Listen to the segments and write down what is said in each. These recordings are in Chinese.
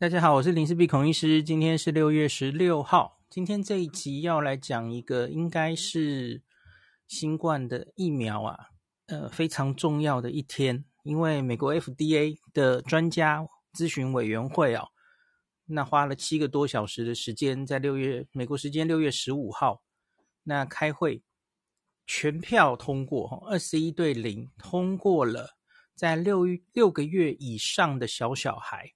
大家好，我是林氏璧孔医师。今天是六月十六号。今天这一集要来讲一个，应该是新冠的疫苗啊，呃，非常重要的一天。因为美国 FDA 的专家咨询委员会啊，那花了七个多小时的时间，在六月美国时间六月十五号，那开会全票通过，二十一对零通过了，在六六个月以上的小小孩。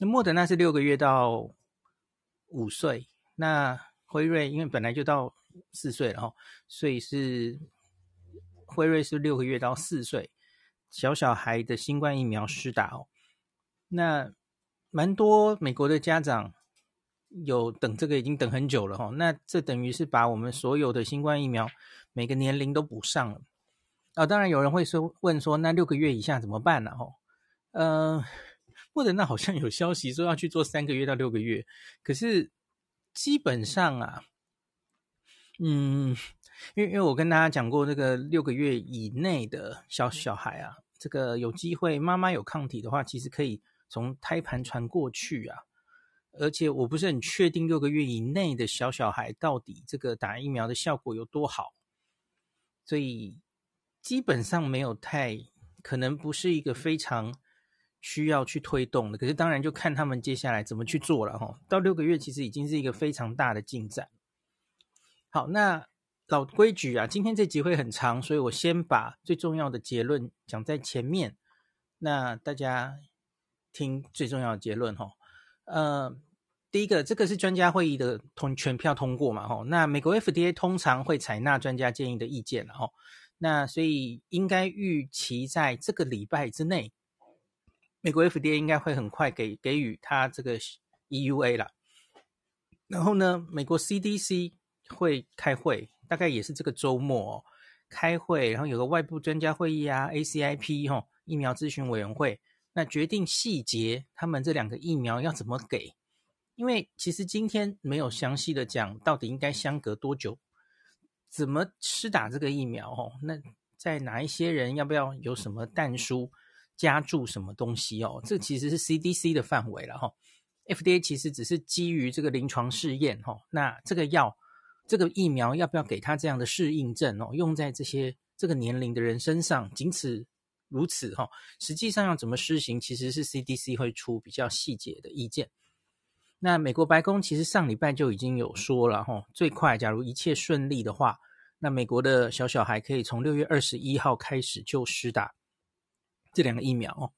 那莫德纳是六个月到五岁，那辉瑞因为本来就到四岁了哈，所以是辉瑞是六个月到四岁小小孩的新冠疫苗施打哦。那蛮多美国的家长有等这个已经等很久了哈，那这等于是把我们所有的新冠疫苗每个年龄都补上了啊。当然有人会说问说，那六个月以下怎么办呢？哈，嗯。或者那好像有消息说要去做三个月到六个月，可是基本上啊，嗯，因为因为我跟大家讲过，这个六个月以内的小小孩啊，这个有机会妈妈有抗体的话，其实可以从胎盘传过去啊。而且我不是很确定六个月以内的小小孩到底这个打疫苗的效果有多好，所以基本上没有太可能不是一个非常。需要去推动的，可是当然就看他们接下来怎么去做了哈。到六个月其实已经是一个非常大的进展。好，那老规矩啊，今天这集会很长，所以我先把最重要的结论讲在前面。那大家听最重要的结论哈。呃，第一个，这个是专家会议的通全票通过嘛哈。那美国 FDA 通常会采纳专家建议的意见了哈。那所以应该预期在这个礼拜之内。美国 FDA 应该会很快给给予他这个 EUA 了，然后呢，美国 CDC 会开会，大概也是这个周末哦，开会，然后有个外部专家会议啊，ACIP 哈、疫苗咨询委员会，那决定细节，他们这两个疫苗要怎么给，因为其实今天没有详细的讲到底应该相隔多久，怎么施打这个疫苗哦，那在哪一些人要不要有什么但书？加注什么东西哦？这其实是 CDC 的范围了哈。FDA 其实只是基于这个临床试验哈。那这个药、这个疫苗要不要给他这样的适应症哦？用在这些这个年龄的人身上，仅此如此哈。实际上要怎么施行，其实是 CDC 会出比较细节的意见。那美国白宫其实上礼拜就已经有说了哈，最快假如一切顺利的话，那美国的小小孩可以从六月二十一号开始就施打。这两个疫苗哦，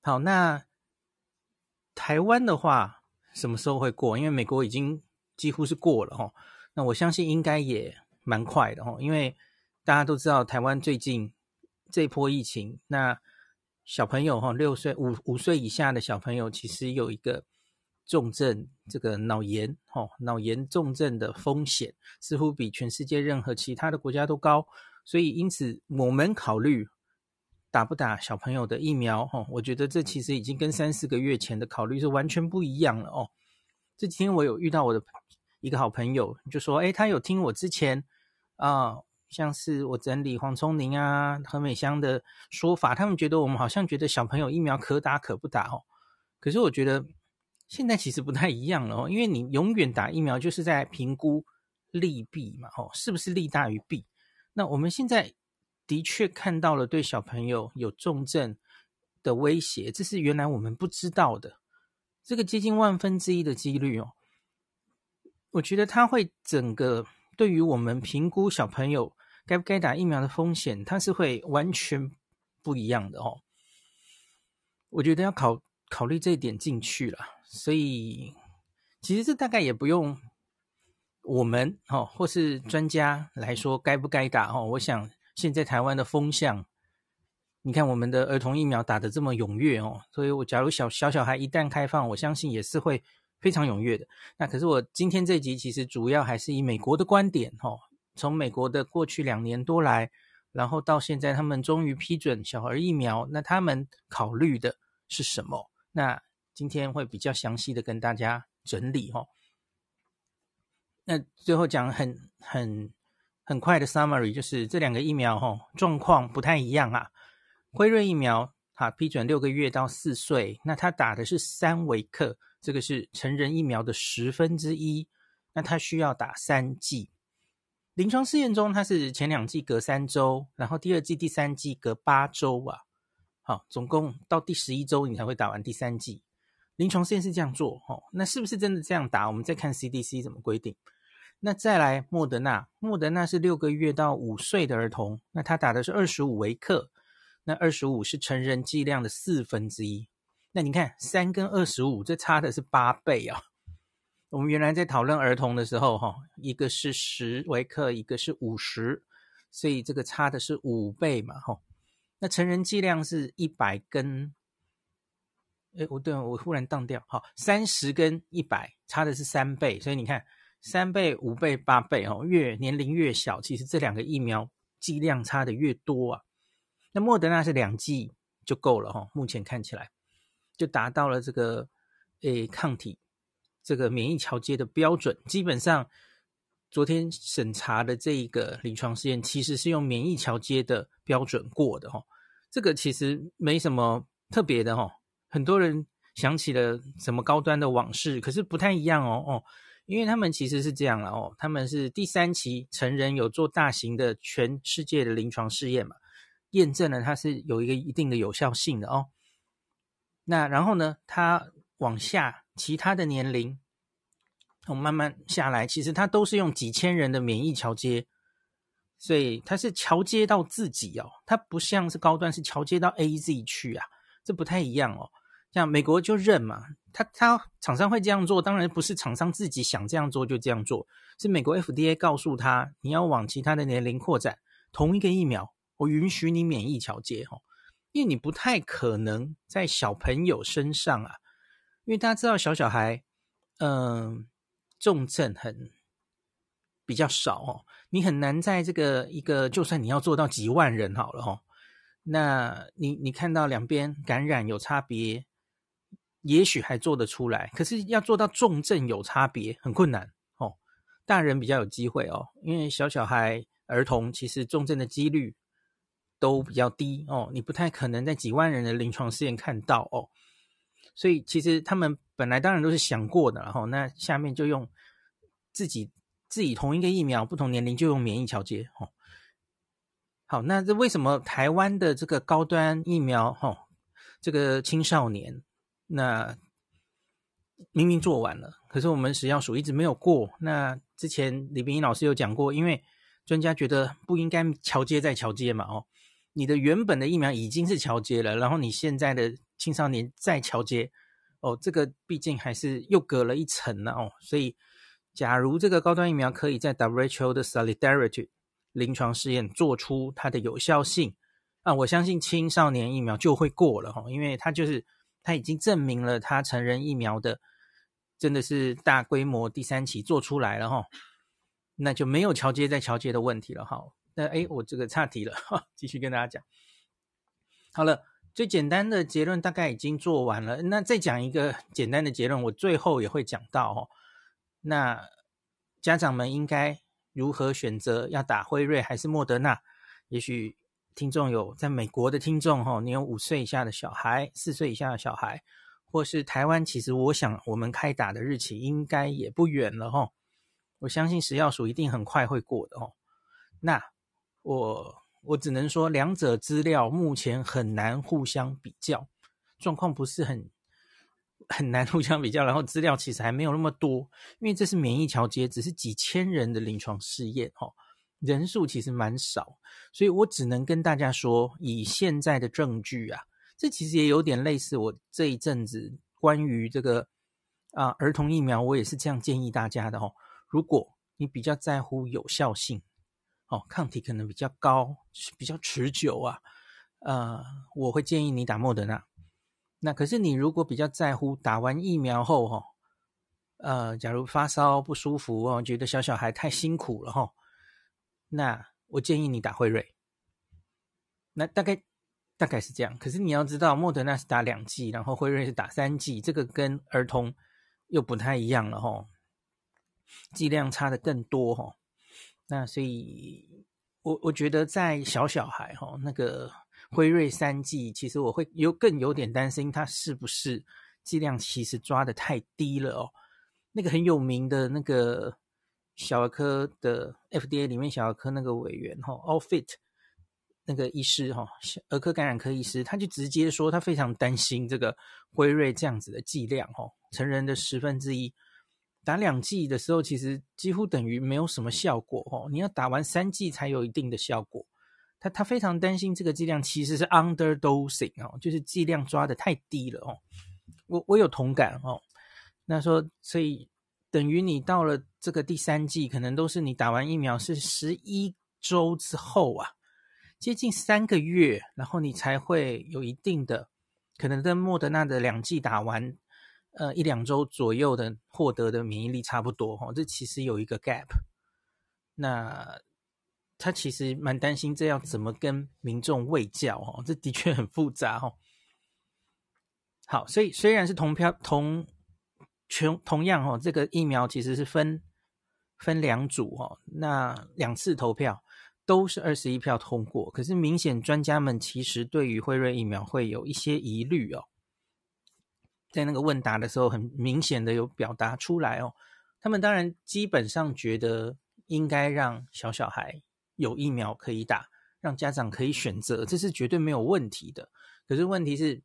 好，那台湾的话什么时候会过？因为美国已经几乎是过了哈，那我相信应该也蛮快的哈，因为大家都知道台湾最近这波疫情，那小朋友哈，六岁五五岁以下的小朋友其实有一个重症，这个脑炎哈，脑炎重症的风险似乎比全世界任何其他的国家都高，所以因此我们考虑。打不打小朋友的疫苗？哦，我觉得这其实已经跟三四个月前的考虑是完全不一样了哦。这几天我有遇到我的一个好朋友，就说：“诶，他有听我之前啊，像是我整理黄聪宁啊、何美香的说法，他们觉得我们好像觉得小朋友疫苗可打可不打哦。可是我觉得现在其实不太一样了哦，因为你永远打疫苗就是在评估利弊嘛，哦，是不是利大于弊？那我们现在。”的确看到了对小朋友有重症的威胁，这是原来我们不知道的。这个接近万分之一的几率哦，我觉得它会整个对于我们评估小朋友该不该打疫苗的风险，它是会完全不一样的哦。我觉得要考考虑这一点进去了，所以其实这大概也不用我们哦或是专家来说该不该打哦，我想。现在台湾的风向，你看我们的儿童疫苗打得这么踊跃哦，所以我假如小小小孩一旦开放，我相信也是会非常踊跃的。那可是我今天这集其实主要还是以美国的观点哦，从美国的过去两年多来，然后到现在他们终于批准小孩疫苗，那他们考虑的是什么？那今天会比较详细的跟大家整理哦。那最后讲很很。很快的 summary 就是这两个疫苗哦状况不太一样啊。辉瑞疫苗哈，批准六个月到四岁，那他打的是三微克，这个是成人疫苗的十分之一，那他需要打三剂。临床试验中，它是前两剂隔三周，然后第二剂、第三剂隔八周啊。好，总共到第十一周你才会打完第三剂。临床试验是这样做，哦，那是不是真的这样打？我们再看 CDC 怎么规定。那再来莫德纳，莫德纳是六个月到五岁的儿童，那他打的是二十五微克，那二十五是成人剂量的四分之一。那你看三跟二十五，这差的是八倍啊。我们原来在讨论儿童的时候，哈，一个是十微克，一个是五十，所以这个差的是五倍嘛，哈。那成人剂量是一百跟，哎，我对我忽然当掉，好，三十跟一百差的是三倍，所以你看三倍、五倍、八倍，哦，越年龄越小，其实这两个疫苗剂量差的越多啊。那莫德纳是两剂就够了，哈，目前看起来就达到了这个，诶，抗体。这个免疫桥接的标准，基本上昨天审查的这一个临床试验，其实是用免疫桥接的标准过的哈。这个其实没什么特别的哈。很多人想起了什么高端的往事，可是不太一样哦哦，因为他们其实是这样了哦，他们是第三期成人有做大型的全世界的临床试验嘛，验证了它是有一个一定的有效性的哦。那然后呢，它往下。其他的年龄，我慢慢下来，其实它都是用几千人的免疫桥接，所以它是桥接到自己哦，它不像是高端是桥接到 AZ 去啊，这不太一样哦。像美国就认嘛，他他厂商会这样做，当然不是厂商自己想这样做就这样做，是美国 FDA 告诉他，你要往其他的年龄扩展，同一个疫苗，我允许你免疫桥接哦，因为你不太可能在小朋友身上啊。因为大家知道小小孩，嗯、重症很比较少哦，你很难在这个一个，就算你要做到几万人好了哦，那你你看到两边感染有差别，也许还做得出来，可是要做到重症有差别很困难哦。大人比较有机会哦，因为小小孩、儿童其实重症的几率都比较低哦，你不太可能在几万人的临床试验看到哦。所以其实他们本来当然都是想过的，然后那下面就用自己自己同一个疫苗，不同年龄就用免疫桥接。哦，好，那这为什么台湾的这个高端疫苗，哈，这个青少年，那明明做完了，可是我们食药署一直没有过。那之前李秉颖老师有讲过，因为专家觉得不应该桥接再桥接嘛，哦，你的原本的疫苗已经是桥接了，然后你现在的。青少年再桥接，哦，这个毕竟还是又隔了一层呢，哦，所以假如这个高端疫苗可以在 WHO 的 Solidarity 临床试验做出它的有效性，啊，我相信青少年疫苗就会过了哈，因为它就是他已经证明了他成人疫苗的真的是大规模第三期做出来了哈，那就没有桥接再桥接的问题了哈。那诶，我这个岔题了哈，继续跟大家讲，好了。最简单的结论大概已经做完了，那再讲一个简单的结论，我最后也会讲到哦。那家长们应该如何选择要打辉瑞还是莫德纳？也许听众有在美国的听众哈，你有五岁以下的小孩、四岁以下的小孩，或是台湾，其实我想我们开打的日期应该也不远了哈。我相信食药署一定很快会过的哦。那我。我只能说，两者资料目前很难互相比较，状况不是很很难互相比较。然后资料其实还没有那么多，因为这是免疫桥接，只是几千人的临床试验，哦，人数其实蛮少，所以我只能跟大家说，以现在的证据啊，这其实也有点类似我这一阵子关于这个啊儿童疫苗，我也是这样建议大家的哦。如果你比较在乎有效性。哦，抗体可能比较高，比较持久啊，呃，我会建议你打莫德纳。那可是你如果比较在乎打完疫苗后，哈，呃，假如发烧不舒服哦，觉得小小孩太辛苦了哈，那我建议你打辉瑞。那大概大概是这样。可是你要知道，莫德纳是打两剂，然后辉瑞是打三剂，这个跟儿童又不太一样了哈，剂量差的更多哈。那所以，我我觉得在小小孩哈，那个辉瑞三剂，其实我会有更有点担心，它是不是剂量其实抓的太低了哦？那个很有名的那个小儿科的 FDA 里面小儿科那个委员哈，Allfit 那个医师哈，儿科感染科医师，他就直接说他非常担心这个辉瑞这样子的剂量哈，成人的十分之一。打两剂的时候，其实几乎等于没有什么效果哦。你要打完三剂才有一定的效果。他他非常担心这个剂量其实是 underdosing 哦，就是剂量抓得太低了哦。我我有同感哦。那说，所以等于你到了这个第三季，可能都是你打完疫苗是十一周之后啊，接近三个月，然后你才会有一定的可能跟莫德纳的两剂打完。呃，一两周左右的获得的免疫力差不多哈，这其实有一个 gap。那他其实蛮担心这要怎么跟民众喂教哦，这的确很复杂哈。好，所以虽然是同票同全同样哈，这个疫苗其实是分分两组哈，那两次投票都是二十一票通过，可是明显专家们其实对于辉瑞疫苗会有一些疑虑哦。在那个问答的时候，很明显的有表达出来哦。他们当然基本上觉得应该让小小孩有疫苗可以打，让家长可以选择，这是绝对没有问题的。可是问题是，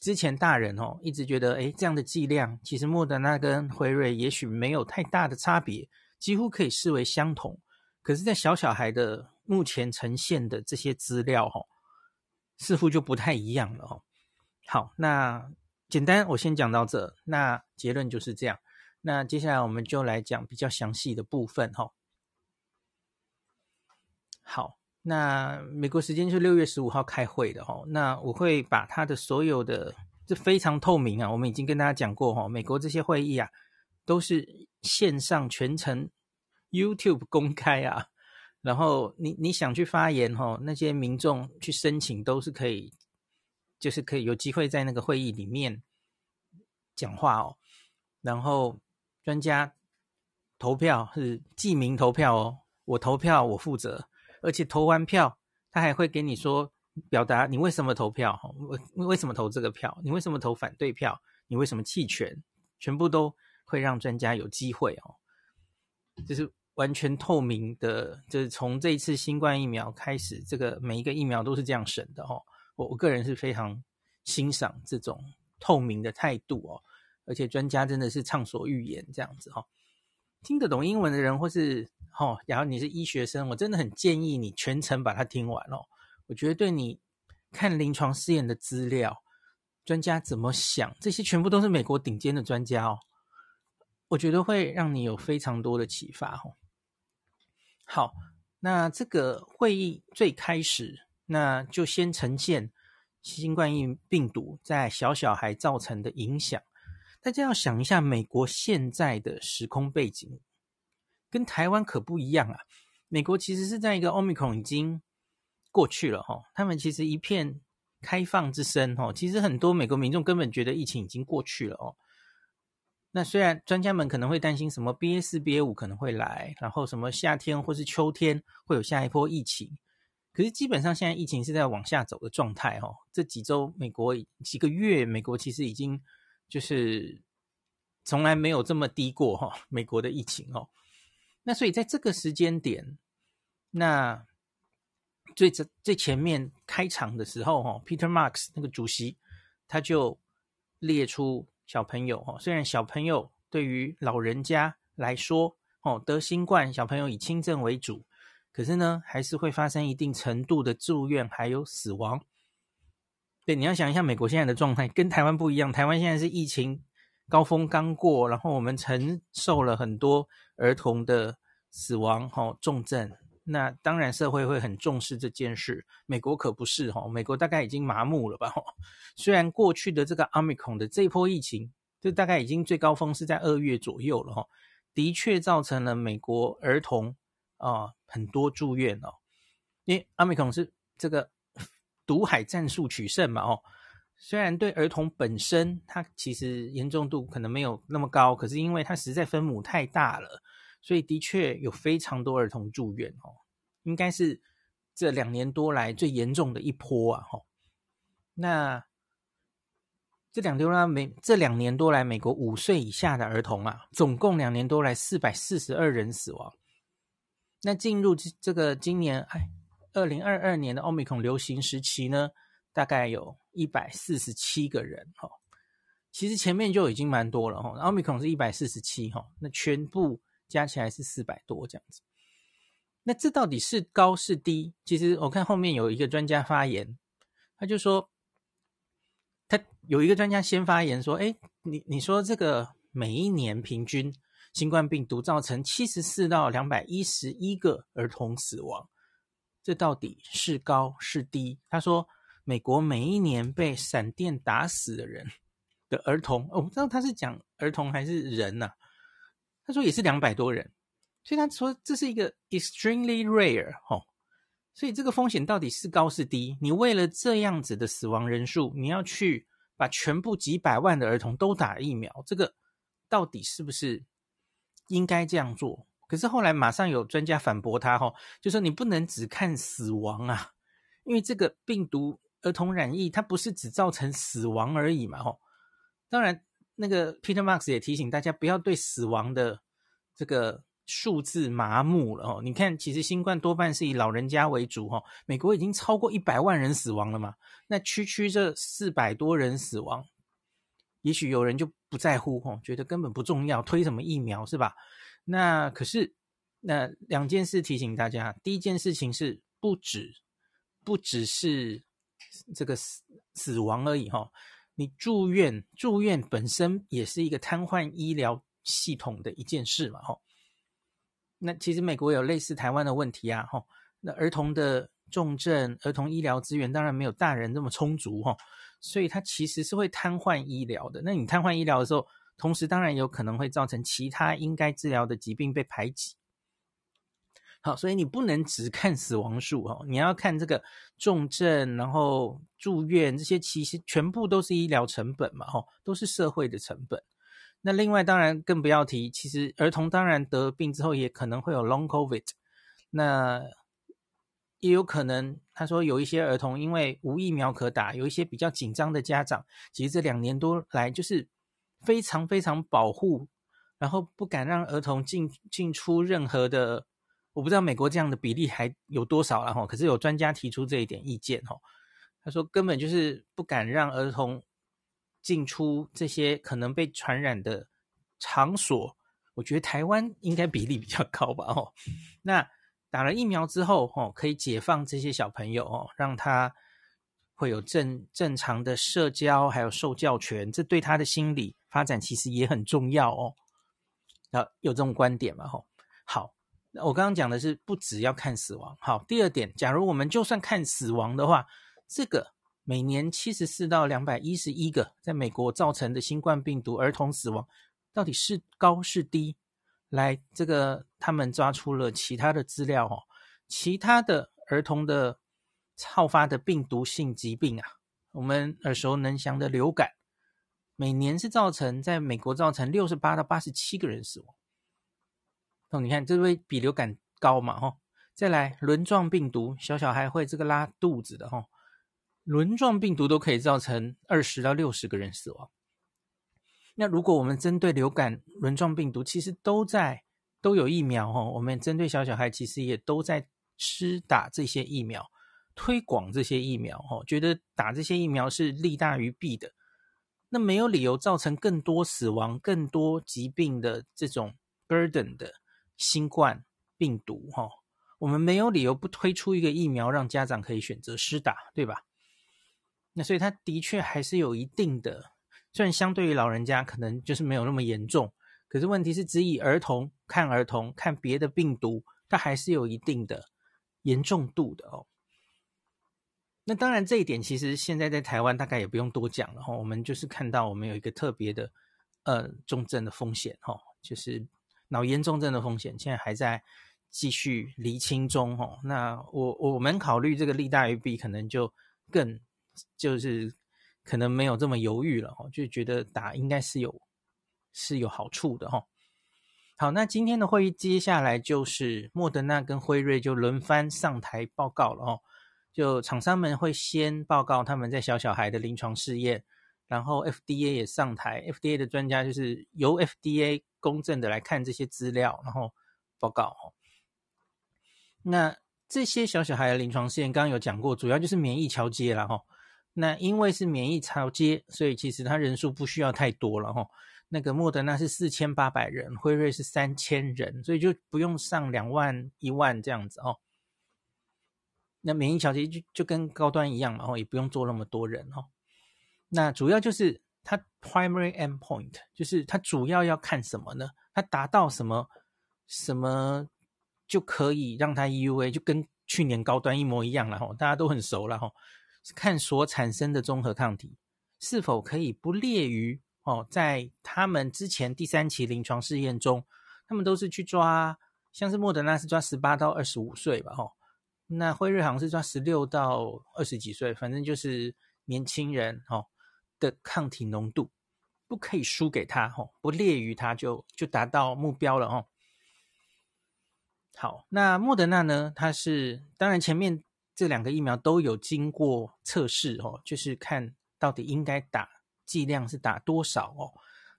之前大人哦一直觉得，诶，这样的剂量其实莫德纳跟辉瑞也许没有太大的差别，几乎可以视为相同。可是，在小小孩的目前呈现的这些资料哦，似乎就不太一样了哦。好，那。简单，我先讲到这。那结论就是这样。那接下来我们就来讲比较详细的部分哈。好，那美国时间是六月十五号开会的哈。那我会把他的所有的，这非常透明啊。我们已经跟大家讲过哈，美国这些会议啊，都是线上全程 YouTube 公开啊。然后你你想去发言哈，那些民众去申请都是可以。就是可以有机会在那个会议里面讲话哦，然后专家投票是记名投票哦，我投票我负责，而且投完票他还会给你说表达你为什么投票，为为什么投这个票，你为什么投反对票，你为什么弃权，全部都会让专家有机会哦，就是完全透明的，就是从这一次新冠疫苗开始，这个每一个疫苗都是这样审的哦。我我个人是非常欣赏这种透明的态度哦，而且专家真的是畅所欲言这样子、哦。听得懂英文的人或是哦，然后你是医学生，我真的很建议你全程把它听完哦。我觉得对你看临床试验的资料，专家怎么想，这些全部都是美国顶尖的专家哦。我觉得会让你有非常多的启发哦。好，那这个会议最开始。那就先呈现新冠疫病毒在小小孩造成的影响。大家要想一下，美国现在的时空背景跟台湾可不一样啊。美国其实是在一个 Omicron 已经过去了哈，他们其实一片开放之声哈。其实很多美国民众根本觉得疫情已经过去了哦。那虽然专家们可能会担心什么 BA 四、BA 五可能会来，然后什么夏天或是秋天会有下一波疫情。可是基本上现在疫情是在往下走的状态哦。这几周美国几个月，美国其实已经就是从来没有这么低过哈。美国的疫情哦，那所以在这个时间点，那最最最前面开场的时候哈，Peter Marks 那个主席他就列出小朋友哈，虽然小朋友对于老人家来说哦，得新冠小朋友以轻症为主。可是呢，还是会发生一定程度的住院，还有死亡。对，你要想一下，美国现在的状态跟台湾不一样。台湾现在是疫情高峰刚过，然后我们承受了很多儿童的死亡、哈重症。那当然，社会会很重视这件事。美国可不是哈，美国大概已经麻木了吧？哈，虽然过去的这个阿米孔的这一波疫情，就大概已经最高峰是在二月左右了哈，的确造成了美国儿童。啊、很多住院哦，因为阿米孔是这个毒海战术取胜嘛，哦，虽然对儿童本身它其实严重度可能没有那么高，可是因为它实在分母太大了，所以的确有非常多儿童住院哦，应该是这两年多来最严重的一波啊！哈，那这两年多来美这两年多来，美国五岁以下的儿童啊，总共两年多来四百四十二人死亡。那进入这个今年哎，二零二二年的奥密克戎流行时期呢，大概有一百四十七个人哈。其实前面就已经蛮多了哈，奥密克戎是一百四十七哈，那全部加起来是四百多这样子。那这到底是高是低？其实我看后面有一个专家发言，他就说，他有一个专家先发言说，哎，你你说这个每一年平均。新冠病毒造成七十四到两百一十一个儿童死亡，这到底是高是低？他说，美国每一年被闪电打死的人的儿童，我不知道他是讲儿童还是人呐、啊？他说也是两百多人，所以他说这是一个 extremely rare 哈，所以这个风险到底是高是低？你为了这样子的死亡人数，你要去把全部几百万的儿童都打疫苗，这个到底是不是？应该这样做，可是后来马上有专家反驳他，哈，就说你不能只看死亡啊，因为这个病毒儿童染疫，它不是只造成死亡而已嘛，吼。当然，那个 Peter Marks 也提醒大家不要对死亡的这个数字麻木了，哦。你看，其实新冠多半是以老人家为主，哈。美国已经超过一百万人死亡了嘛，那区区这四百多人死亡。也许有人就不在乎吼，觉得根本不重要，推什么疫苗是吧？那可是那两件事提醒大家，第一件事情是不止不只是这个死死亡而已哈，你住院住院本身也是一个瘫痪医疗系统的一件事嘛哈。那其实美国有类似台湾的问题啊哈，那儿童的重症儿童医疗资源当然没有大人那么充足哈。所以它其实是会瘫痪医疗的。那你瘫痪医疗的时候，同时当然有可能会造成其他应该治疗的疾病被排挤。好，所以你不能只看死亡数哦，你要看这个重症，然后住院这些，其实全部都是医疗成本嘛，吼，都是社会的成本。那另外当然更不要提，其实儿童当然得病之后也可能会有 Long COVID。那也有可能，他说有一些儿童因为无疫苗可打，有一些比较紧张的家长，其实这两年多来就是非常非常保护，然后不敢让儿童进进出任何的，我不知道美国这样的比例还有多少了哈。可是有专家提出这一点意见哈，他说根本就是不敢让儿童进出这些可能被传染的场所。我觉得台湾应该比例比较高吧哦，那。打了疫苗之后，哦，可以解放这些小朋友哦，让他会有正正常的社交，还有受教权，这对他的心理发展其实也很重要哦。啊，有这种观点嘛？吼，好，我刚刚讲的是不只要看死亡。好，第二点，假如我们就算看死亡的话，这个每年七十四到两百一十一个在美国造成的新冠病毒儿童死亡，到底是高是低？来，这个他们抓出了其他的资料哦，其他的儿童的好发的病毒性疾病啊，我们耳熟能详的流感，每年是造成在美国造成六十八到八十七个人死亡。哦，你看这会比流感高嘛？哈，再来轮状病毒，小小孩会这个拉肚子的哈，轮状病毒都可以造成二十到六十个人死亡。那如果我们针对流感、轮状病毒，其实都在都有疫苗哦。我们针对小小孩，其实也都在施打这些疫苗，推广这些疫苗哦。觉得打这些疫苗是利大于弊的，那没有理由造成更多死亡、更多疾病的这种 burden 的新冠病毒哈。我们没有理由不推出一个疫苗，让家长可以选择施打，对吧？那所以它的确还是有一定的。虽然相对于老人家可能就是没有那么严重，可是问题是只以儿童看儿童看别的病毒，它还是有一定的严重度的哦。那当然这一点其实现在在台湾大概也不用多讲了哈，我们就是看到我们有一个特别的呃重症的风险哈，就是脑炎重症的风险，现在还在继续厘清中哈。那我我们考虑这个利大于弊，可能就更就是。可能没有这么犹豫了哈，就觉得打应该是有是有好处的哈。好，那今天的会议接下来就是莫德纳跟辉瑞就轮番上台报告了哦。就厂商们会先报告他们在小小孩的临床试验，然后 FDA 也上台，FDA 的专家就是由 FDA 公正的来看这些资料，然后报告。那这些小小孩的临床试验刚刚有讲过，主要就是免疫桥接了哈。那因为是免疫桥接，所以其实它人数不需要太多了哈。那个莫德纳是四千八百人，辉瑞是三千人，所以就不用上两万、一万这样子哦。那免疫桥接就就跟高端一样嘛，然后也不用做那么多人哦。那主要就是它 primary endpoint，就是它主要要看什么呢？它达到什么什么就可以让它 EUA，就跟去年高端一模一样了哈，大家都很熟了哈。看所产生的综合抗体是否可以不劣于。哦，在他们之前第三期临床试验中，他们都是去抓，像是莫德纳是抓十八到二十五岁吧，吼，那辉瑞好像是抓十六到二十几岁，反正就是年轻人，吼的抗体浓度不可以输给他，吼，不劣于他就就达到目标了，吼。好，那莫德纳呢？它是当然前面这两个疫苗都有经过测试，哦，就是看到底应该打。剂量是打多少哦？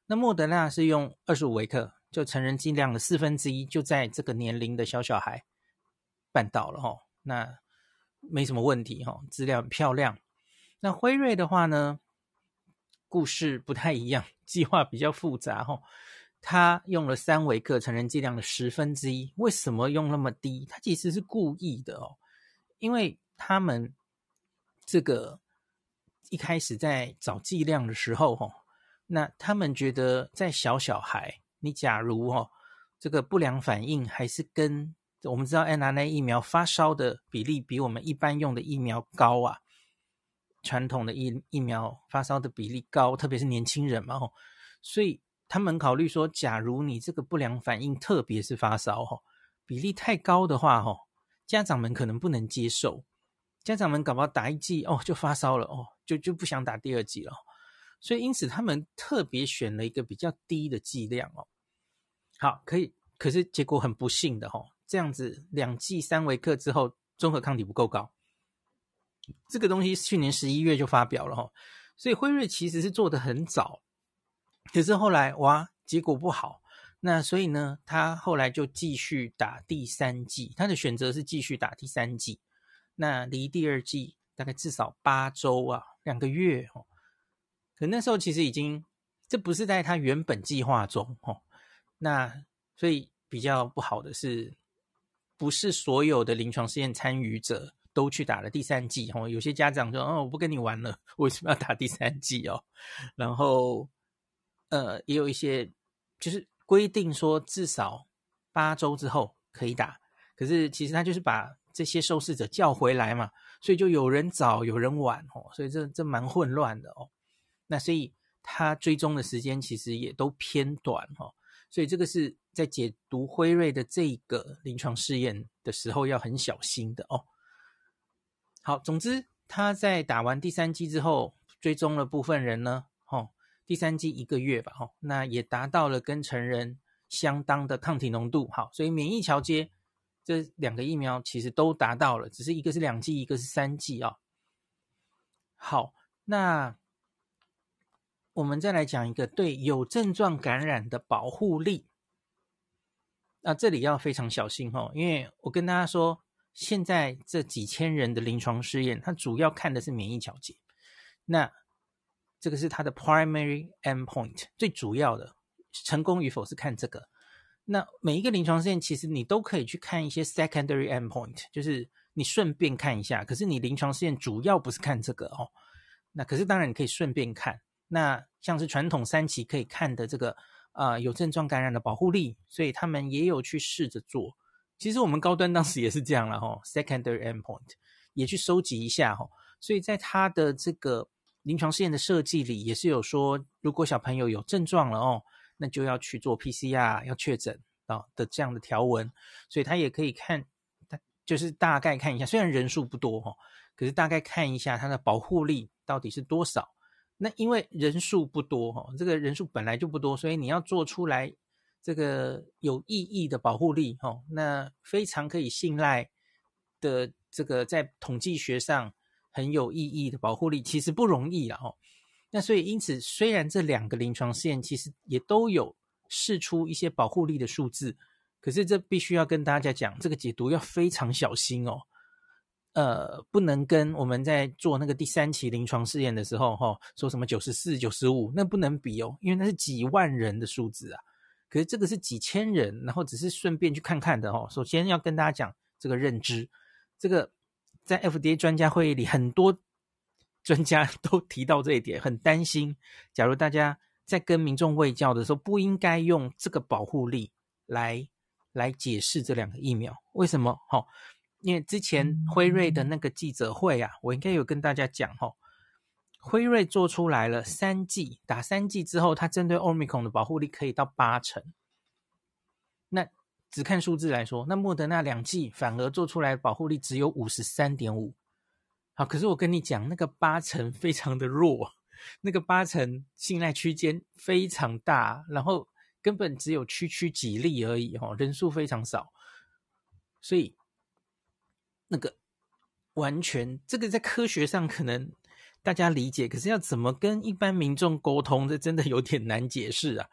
那莫德纳是用二十五微克，就成人剂量的四分之一，就在这个年龄的小小孩办到了哦。那没什么问题哈，资料很漂亮。那辉瑞的话呢，故事不太一样，计划比较复杂哈。他用了三维克，成人剂量的十分之一。为什么用那么低？他其实是故意的哦，因为他们这个。一开始在找剂量的时候，哈，那他们觉得在小小孩，你假如哦这个不良反应还是跟我们知道 n r n a 疫苗发烧的比例比我们一般用的疫苗高啊，传统的疫疫苗发烧的比例高，特别是年轻人嘛，吼，所以他们考虑说，假如你这个不良反应，特别是发烧，吼，比例太高的话，吼，家长们可能不能接受。家长们搞不好打一剂哦，就发烧了哦，就就不想打第二剂了，所以因此他们特别选了一个比较低的剂量哦。好，可以，可是结果很不幸的哦，这样子两剂三微克之后，中和抗体不够高。这个东西去年十一月就发表了哦，所以辉瑞其实是做得很早，可是后来哇，结果不好，那所以呢，他后来就继续打第三剂，他的选择是继续打第三剂。那离第二剂大概至少八周啊，两个月哦。可那时候其实已经，这不是在他原本计划中哦。那所以比较不好的是，不是所有的临床试验参与者都去打了第三剂哦。有些家长说：“哦，我不跟你玩了，为什么要打第三剂哦？”然后，呃，也有一些就是规定说至少八周之后可以打，可是其实他就是把。这些受试者叫回来嘛，所以就有人早有人晚哦，所以这这蛮混乱的哦。那所以他追踪的时间其实也都偏短哦，所以这个是在解读辉瑞的这个临床试验的时候要很小心的哦。好，总之他在打完第三剂之后，追踪了部分人呢，哦，第三剂一个月吧，哦，那也达到了跟成人相当的抗体浓度，好，所以免疫桥接。这两个疫苗其实都达到了，只是一个是两剂，一个是三剂啊。好，那我们再来讲一个对有症状感染的保护力。那这里要非常小心哦，因为我跟大家说，现在这几千人的临床试验，它主要看的是免疫调节。那这个是它的 primary endpoint，最主要的成功与否是看这个。那每一个临床试验，其实你都可以去看一些 secondary endpoint，就是你顺便看一下。可是你临床试验主要不是看这个哦。那可是当然你可以顺便看。那像是传统三期可以看的这个啊、有症状感染的保护力，所以他们也有去试着做。其实我们高端当时也是这样了哈、，secondary endpoint 也去收集一下哈、所以在他的这个临床试验的设计里，也是有说，如果小朋友有症状了哦。那就要去做 PCR，要确诊啊的这样的条文，所以他也可以看，就是大概看一下，虽然人数不多哈，可是大概看一下它的保护力到底是多少。那因为人数不多哈，这个人数本来就不多，所以你要做出来这个有意义的保护力，哦，那非常可以信赖的这个在统计学上很有意义的保护力，其实不容易了，哦。那所以因此，虽然这两个临床试验其实也都有试出一些保护力的数字，可是这必须要跟大家讲，这个解读要非常小心哦。呃，不能跟我们在做那个第三期临床试验的时候，哈、哦，说什么九十四、九十五，那不能比哦，因为那是几万人的数字啊。可是这个是几千人，然后只是顺便去看看的哦。首先要跟大家讲这个认知，这个在 FDA 专家会议里，很多 专家 都提到这一点，很担心，假如大家在跟民众卫教的时候，不应该用这个保护力来来解释这两个疫苗，为什么？哈、哦。因为之前辉瑞的那个记者会啊，我应该有跟大家讲吼，辉瑞做出来了三剂，打三剂之后，它针对 Omicron 的保护力可以到八成。那只看数字来说，那莫德纳两剂反而做出来保护力只有五十三点五。好，可是我跟你讲，那个八成非常的弱，那个八成信赖区间非常大，然后根本只有区区几例而已，哈，人数非常少，所以。那个完全，这个在科学上可能大家理解，可是要怎么跟一般民众沟通，这真的有点难解释啊。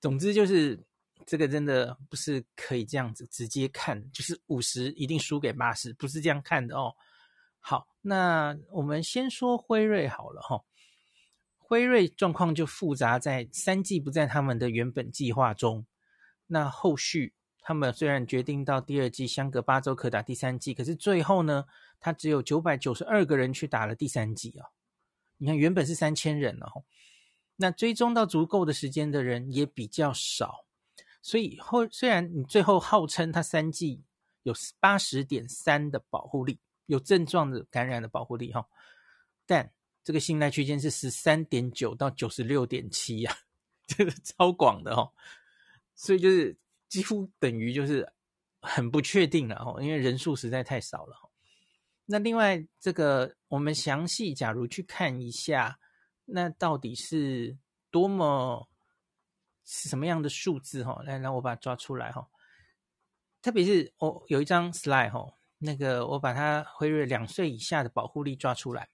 总之就是这个真的不是可以这样子直接看，就是五十一定输给八十，不是这样看的哦。好，那我们先说辉瑞好了哈。辉瑞状况就复杂，在三季不在他们的原本计划中，那后续。他们虽然决定到第二季相隔八周可打第三季，可是最后呢，他只有九百九十二个人去打了第三剂啊。你看，原本是三千人哦，那追踪到足够的时间的人也比较少，所以后虽然你最后号称他三剂有八十点三的保护力，有症状的感染的保护力哈，但这个信赖区间是十三点九到九十六点七呀，这个超广的哦，所以就是。几乎等于就是很不确定了哦，因为人数实在太少了。那另外这个我们详细假如去看一下，那到底是多么是什么样的数字哈？来，来我把它抓出来哈。特别是我有一张 slide 哈，那个我把它辉瑞两岁以下的保护力抓出来。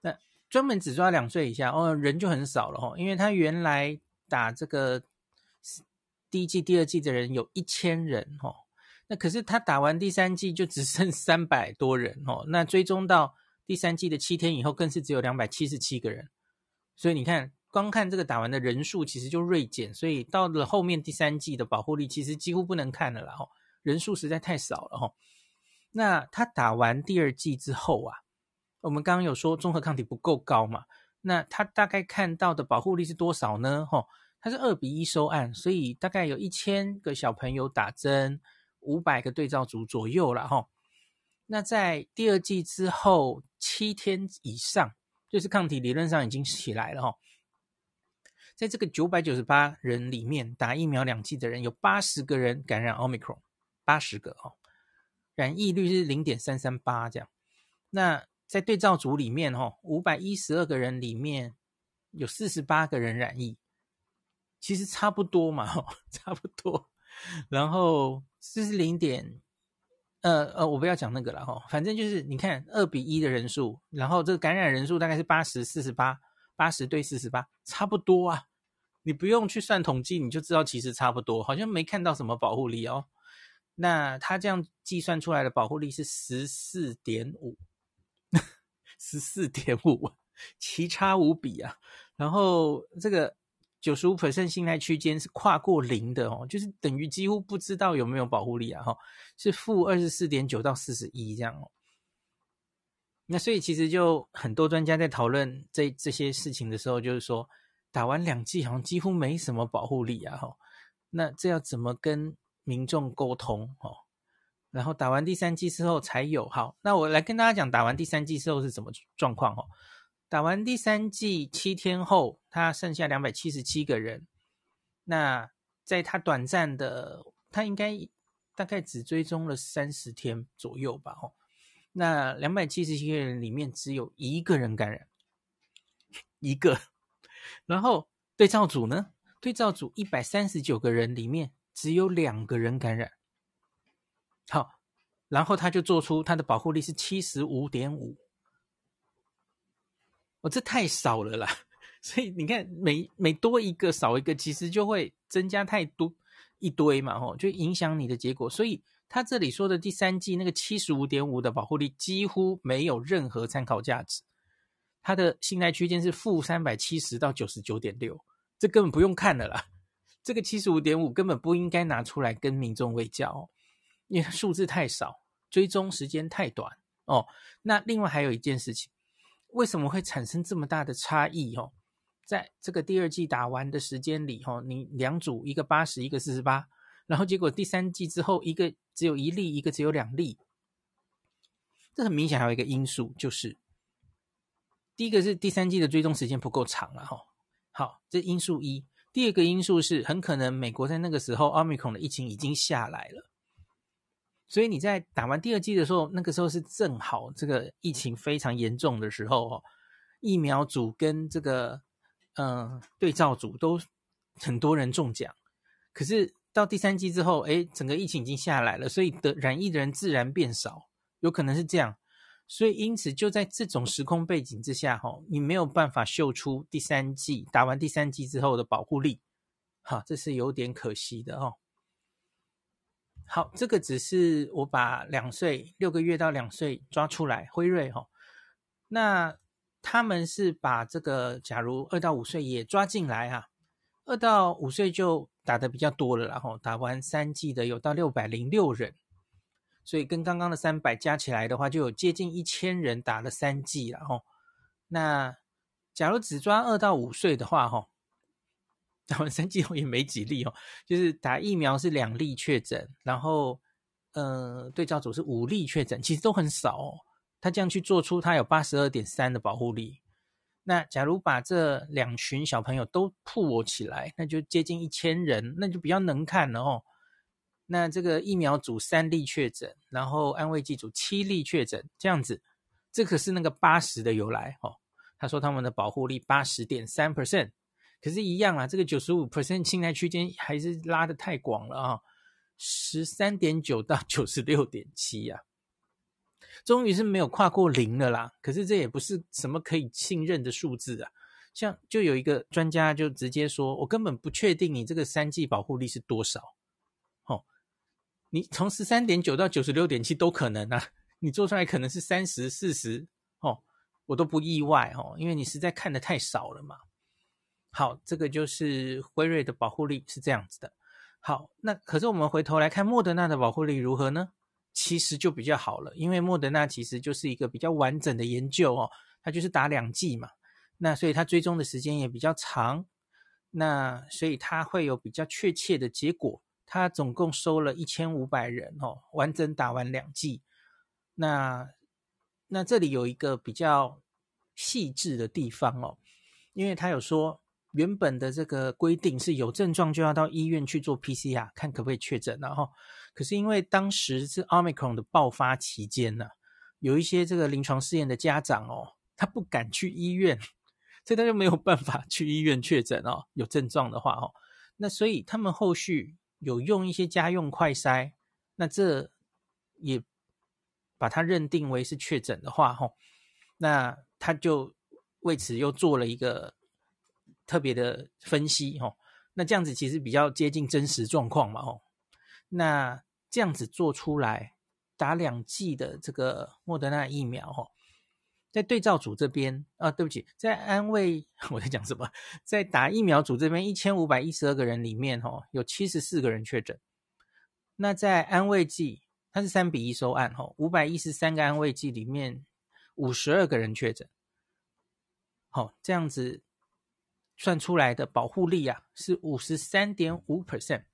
那专门只抓两岁以下哦，人就很少了哈，因为他原来打这个。第一季、第二季的人有一千人哦，那可是他打完第三剂就只剩三百多人哦，那追踪到第三剂的七天以后，更是只有两百七十七个人。所以你看，光看这个打完的人数，其实就锐减，所以到了后面第三剂的保护力其实几乎不能看了啦，哦，人数实在太少了哈。那他打完第二剂之后啊，我们刚刚有说综合抗体不够高嘛，那他大概看到的保护力是多少呢？哈。它是二比一收案，所以大概有一千个小朋友打针，五百个对照组左右了哈。那在第二季之后七天以上，就是抗体理论上已经起来了哈。在这个九百九十八人里面，打疫苗两剂的人有八十个人感染 Omicron，八十个哈，染疫率是零点三三八这样。那在对照组里面哈，五百一十二个人里面有四十八个人染疫。其实差不多嘛，差不多。然后四是零点，呃呃，我不要讲那个了哈。反正就是你看二比一的人数，然后这个感染人数大概是八十四十八，八十对四十八，差不多啊。你不用去算统计，你就知道其实差不多，好像没看到什么保护力哦。那他这样计算出来的保护力是十四点五，十四点五，奇差无比啊。然后这个。九十五 percent 信赖区间是跨过零的哦，就是等于几乎不知道有没有保护力啊哈，是负二十四点九到四十一这样哦。那所以其实就很多专家在讨论这这些事情的时候，就是说打完两剂好像几乎没什么保护力啊哈，那这要怎么跟民众沟通哦？然后打完第三剂之后才有好，那我来跟大家讲打完第三剂之后是什么状况哦。打完第三剂七天后，他剩下两百七十七个人。那在他短暂的，他应该大概只追踪了三十天左右吧。哦，那两百七十七个人里面只有一个人感染，一个。然后对照组呢？对照组一百三十九个人里面只有两个人感染。好，然后他就做出他的保护力是七十五点五。哦，这太少了啦！所以你看，每每多一个少一个，其实就会增加太多一堆嘛，吼，就影响你的结果。所以他这里说的第三季那个七十五点五的保护力几乎没有任何参考价值，它的信赖区间是负三百七十到九十九点六，这根本不用看了啦。这个七十五点五根本不应该拿出来跟民众卫教，因为数字太少，追踪时间太短哦。那另外还有一件事情。为什么会产生这么大的差异？哦，在这个第二季打完的时间里，哦，你两组一个八十，一个四十八，然后结果第三季之后，一个只有一例，一个只有两例。这很明显还有一个因素，就是第一个是第三季的追踪时间不够长了，哈。好，这因素一。第二个因素是很可能美国在那个时候奥密克戎的疫情已经下来了。所以你在打完第二剂的时候，那个时候是正好这个疫情非常严重的时候哦，疫苗组跟这个嗯、对照组都很多人中奖，可是到第三剂之后，诶，整个疫情已经下来了，所以得染疫的人自然变少，有可能是这样。所以因此就在这种时空背景之下，哈，你没有办法秀出第三剂打完第三剂之后的保护力，哈，这是有点可惜的哦。好，这个只是我把两岁六个月到两岁抓出来，辉瑞哈、哦，那他们是把这个假如二到五岁也抓进来哈、啊，二到五岁就打的比较多了，然后打完三剂的有到六百零六人，所以跟刚刚的三百加起来的话，就有接近一千人打了三剂了哈。那假如只抓二到五岁的话哈。打完三剂后也没几例哦，就是打疫苗是两例确诊，然后呃对照组是五例确诊，其实都很少哦。他这样去做出他有八十二点三的保护力，那假如把这两群小朋友都曝我起来，那就接近一千人，那就比较能看了哦。那这个疫苗组三例确诊，然后安慰剂组七例确诊，这样子，这可是那个八十的由来哦。他说他们的保护力八十点三 percent。可是，一样啊，这个九十五 percent 信赖区间还是拉得太广了啊，十三点九到九十六点七啊，终于是没有跨过零了啦。可是这也不是什么可以信任的数字啊。像就有一个专家就直接说，我根本不确定你这个三 G 保护力是多少。哦，你从十三点九到九十六点七都可能啊，你做出来可能是三十、四十哦，我都不意外哦，因为你实在看的太少了嘛。好，这个就是辉瑞的保护力是这样子的。好，那可是我们回头来看莫德纳的保护力如何呢？其实就比较好了，因为莫德纳其实就是一个比较完整的研究哦，它就是打两剂嘛，那所以它追踪的时间也比较长，那所以它会有比较确切的结果。它总共收了一千五百人哦，完整打完两剂。那那这里有一个比较细致的地方哦，因为它有说。原本的这个规定是有症状就要到医院去做 PCR，看可不可以确诊，然后可是因为当时是 Omicron 的爆发期间呢，有一些这个临床试验的家长哦，他不敢去医院，所以他就没有办法去医院确诊哦，有症状的话哦，那所以他们后续有用一些家用快筛，那这也把它认定为是确诊的话哦，那他就为此又做了一个。特别的分析哦，那这样子其实比较接近真实状况嘛哦，那这样子做出来打两剂的这个莫德纳疫苗哦，在对照组这边啊，对不起，在安慰 我在讲什么，在打疫苗组这边一千五百一十二个人里面哦，有七十四个人确诊，那在安慰剂它是三比一收案哦，五百一十三个安慰剂里面五十二个人确诊，好，这样子。算出来的保护力啊是五十三点五 percent，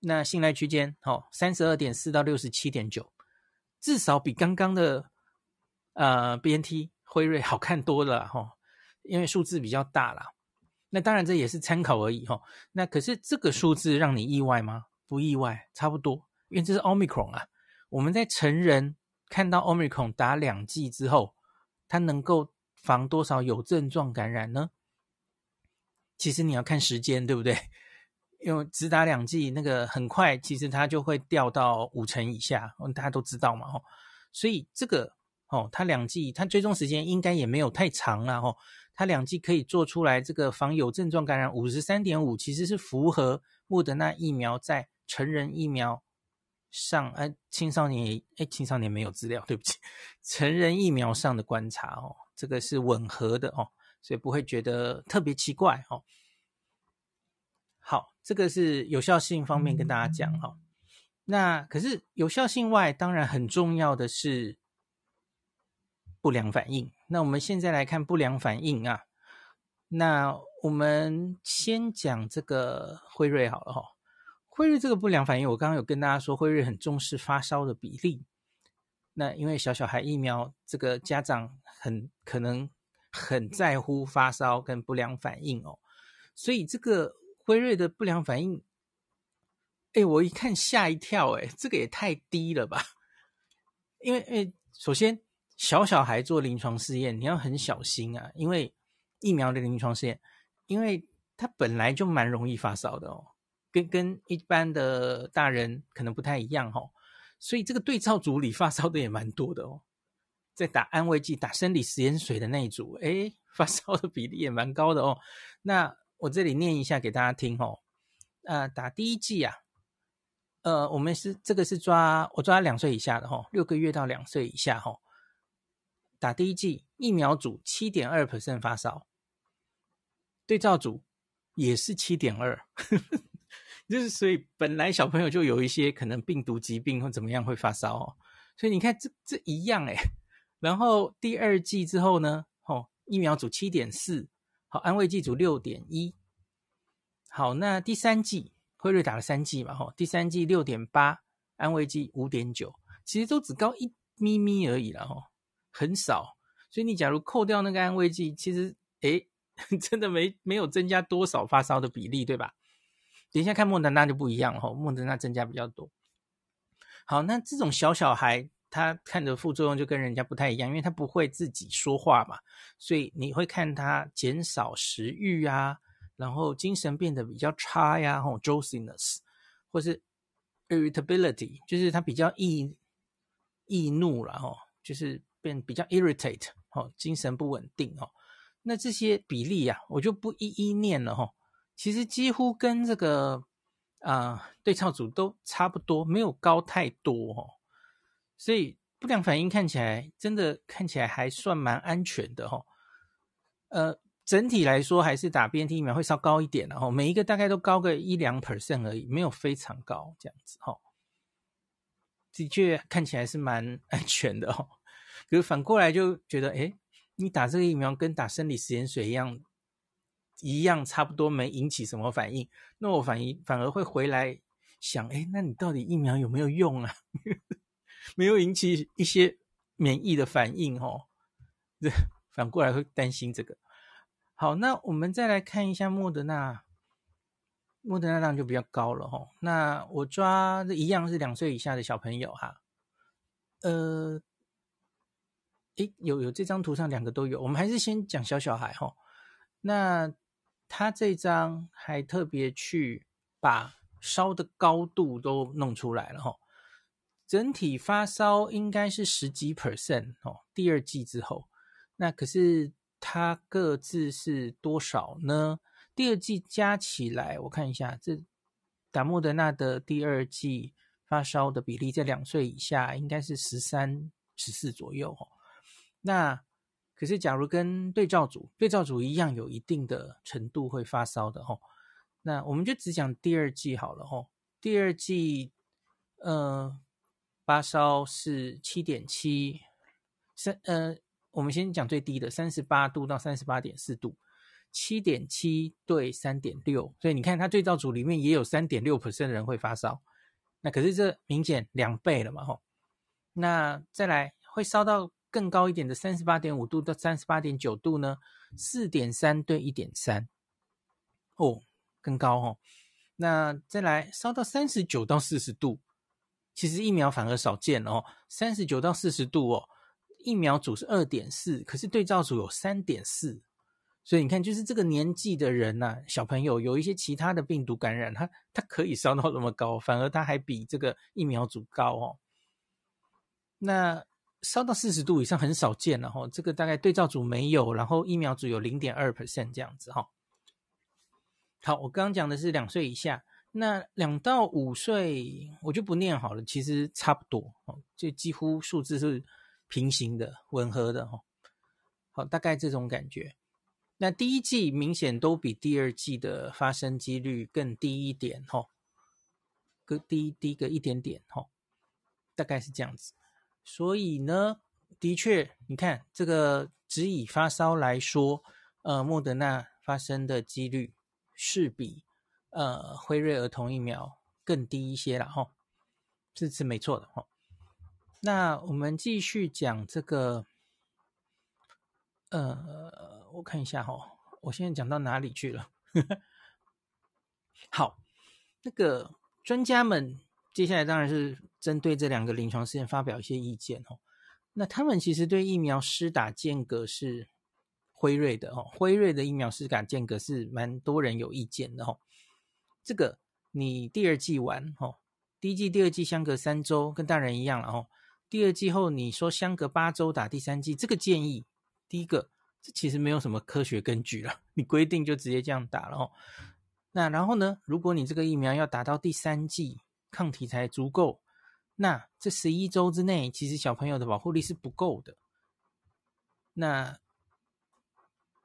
那信赖区间哦三十二点四到六十七点九，至少比刚刚的呃 BNT 辉瑞好看多了哈、哦，因为数字比较大啦。那当然这也是参考而已哈、哦。那可是这个数字让你意外吗？不意外，差不多，因为这是 Omicron 啊。我们在成人看到 Omicron 打两剂之后，它能够防多少有症状感染呢？其实你要看时间，对不对？因为只打两剂，那个很快，其实它就会掉到五成以下，大家都知道嘛，吼。所以这个哦，它两剂，它追踪时间应该也没有太长了，吼。它两剂可以做出来这个防有症状感染五十三点五，其实是符合莫德纳疫苗在成人疫苗上，哎，青少年，哎，青少年没有资料，对不起，成人疫苗上的观察哦，这个是吻合的哦，所以不会觉得特别奇怪哦。好，这个是有效性方面跟大家讲哈、哦。那可是有效性外，当然很重要的是不良反应。那我们现在来看不良反应啊。那我们先讲这个辉瑞好了哈、哦。辉瑞这个不良反应，我刚刚有跟大家说，辉瑞很重视发烧的比例。那因为小小孩疫苗，这个家长很可能很在乎发烧跟不良反应哦，所以这个。辉瑞的不良反应，哎，我一看吓一跳，哎，这个也太低了吧？因为，哎，首先小小孩做临床试验，你要很小心啊，因为疫苗的临床试验，因为它本来就蛮容易发烧的哦，跟跟一般的大人可能不太一样哦，所以这个对照组里发烧的也蛮多的哦，在打安慰剂、打生理食盐水的那一组，哎，发烧的比例也蛮高的哦，那。我这里念一下给大家听哦，呃，打第一剂啊，呃，我们是这个是抓我抓两岁以下的哈，六个月到两岁以下哈，打第一剂疫苗组七点二 percent 发烧，对照组也是七点二，就是所以本来小朋友就有一些可能病毒疾病或怎么样会发烧哦，所以你看这这一样诶，然后第二剂之后呢，哦，疫苗组七点四。好，安慰剂组六点一。好，那第三剂辉瑞打了三剂嘛？吼，第三剂六点八，安慰剂五点九，其实都只高一咪咪而已了，吼，很少。所以你假如扣掉那个安慰剂，其实诶，真的没没有增加多少发烧的比例，对吧？等一下看莫德纳就不一样了，吼，莫德纳增加比较多。好，那这种小小孩。他看的副作用就跟人家不太一样，因为他不会自己说话嘛，所以你会看他减少食欲啊，然后精神变得比较差呀，吼，drowsiness，或是 irritability，就是他比较易易怒了，吼，就是变比较 irritate，吼，精神不稳定，吼，那这些比例呀，我就不一一念了，吼，其实几乎跟这个啊、对照组都差不多，没有高太多，吼。所以不良反应看起来真的看起来还算蛮安全的哈，呃，整体来说还是打 BNT 疫苗会稍高一点，然后每一个大概都高个一两 percent 而已，没有非常高这样子哈。的确看起来是蛮 安全的哦，可是反过来就觉得，哎，你打这个疫苗跟打生理食盐水一样，一样差不多没引起什么反应，那我反应反而会回来想，哎，那你到底疫苗有没有用啊？没有引起一些免疫的反应哦，这 反过来会担心这个。好，那我们再来看一下莫德纳，莫德纳量就比较高了哦。那我抓的一样是两岁以下的小朋友哈，呃，诶，有有这张图上两个都有，我们还是先讲小小孩哈。那他这张还特别去把烧的高度都弄出来了哈。整体发烧应该是十几 percent 哦，第二季之后，那可是它各自是多少呢？第二季加起来，我看一下，这打莫德纳的第二季发烧的比例在两岁以下应该是十三、十四左右哦。那可是假如跟对照组，对照组一样有一定的程度会发烧的哦，那我们就只讲第二季好了哦。第二季，呃。发烧是七点七，三呃，我们先讲最低的，三十八度到三十八点四度，七点七对三点六，所以你看它对照组里面也有三点六 percent 的人会发烧，那可是这明显两倍了嘛吼，那再来会烧到更高一点的三十八点五度到三十八点九度呢，四点三对一点三，哦，更高哦，那再来烧到三十九到四十度。其实疫苗反而少见哦，三十九到四十度哦，疫苗组是二点四，可是对照组有三点四，所以你看，就是这个年纪的人呐、啊，小朋友有一些其他的病毒感染，他他可以烧到那么高，反而他还比这个疫苗组高哦。那烧到四十度以上很少见了哈，这个大概对照组没有，然后疫苗组有零点二 percent 这样子哈。好，我刚刚讲的是两岁以下，那两到五岁我就不念好了，其实差不多哦，就几乎数字是平行的、吻合的哈。好，大概这种感觉。那第一季明显都比第二季的发生几率更低一点，哈，更低低个一点点，哈，大概是这样子。所以呢，的确，你看这个只以发烧来说，呃，莫德纳发生的几率是比呃辉瑞儿童疫苗更低一些了，吼，这是没错的，吼。那我们继续讲这个，呃。我看一下哈，我现在讲到哪里去了？好，那个专家们接下来当然是针对这两个临床试验发表一些意见哦。那他们其实对疫苗施打间隔是辉瑞的哦，辉瑞的疫苗施打间隔是蛮多人有意见的哦。这个你第二剂完哦，第一剂、第二剂相隔三周，跟大人一样了哦。第二剂后你说相隔八周打第三剂，这个建议第一个。这其实没有什么科学根据了，你规定就直接这样打了哦。那然后呢，如果你这个疫苗要打到第三剂，抗体才足够，那这十一周之内，其实小朋友的保护力是不够的。那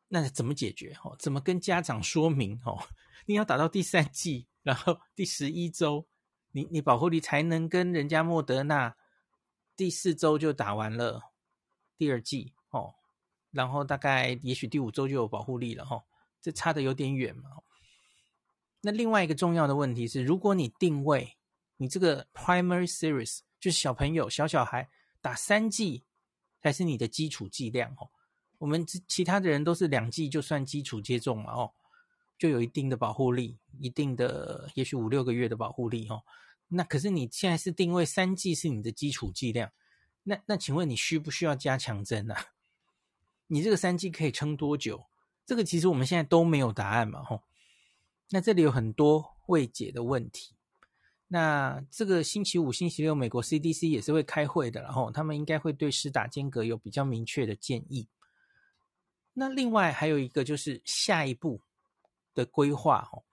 那怎么解决？哦，怎么跟家长说明？哦，你要打到第三剂，然后第十一周，你你保护力才能跟人家莫德纳第四周就打完了第二剂哦。然后大概也许第五周就有保护力了哈，这差得有点远嘛。那另外一个重要的问题是，如果你定位你这个 primary series 就是小朋友小小孩打三剂才是你的基础剂量哦，我们其他的人都是两剂就算基础接种嘛哦，就有一定的保护力，一定的也许五六个月的保护力哦。那可是你现在是定位三剂是你的基础剂量，那那请问你需不需要加强针啊？你这个三剂可以撑多久？这个其实我们现在都没有答案嘛，吼。那这里有很多未解的问题。那这个星期五、星期六，美国 CDC 也是会开会的，然后他们应该会对施打间隔有比较明确的建议。那另外还有一个就是下一步的规划，哦。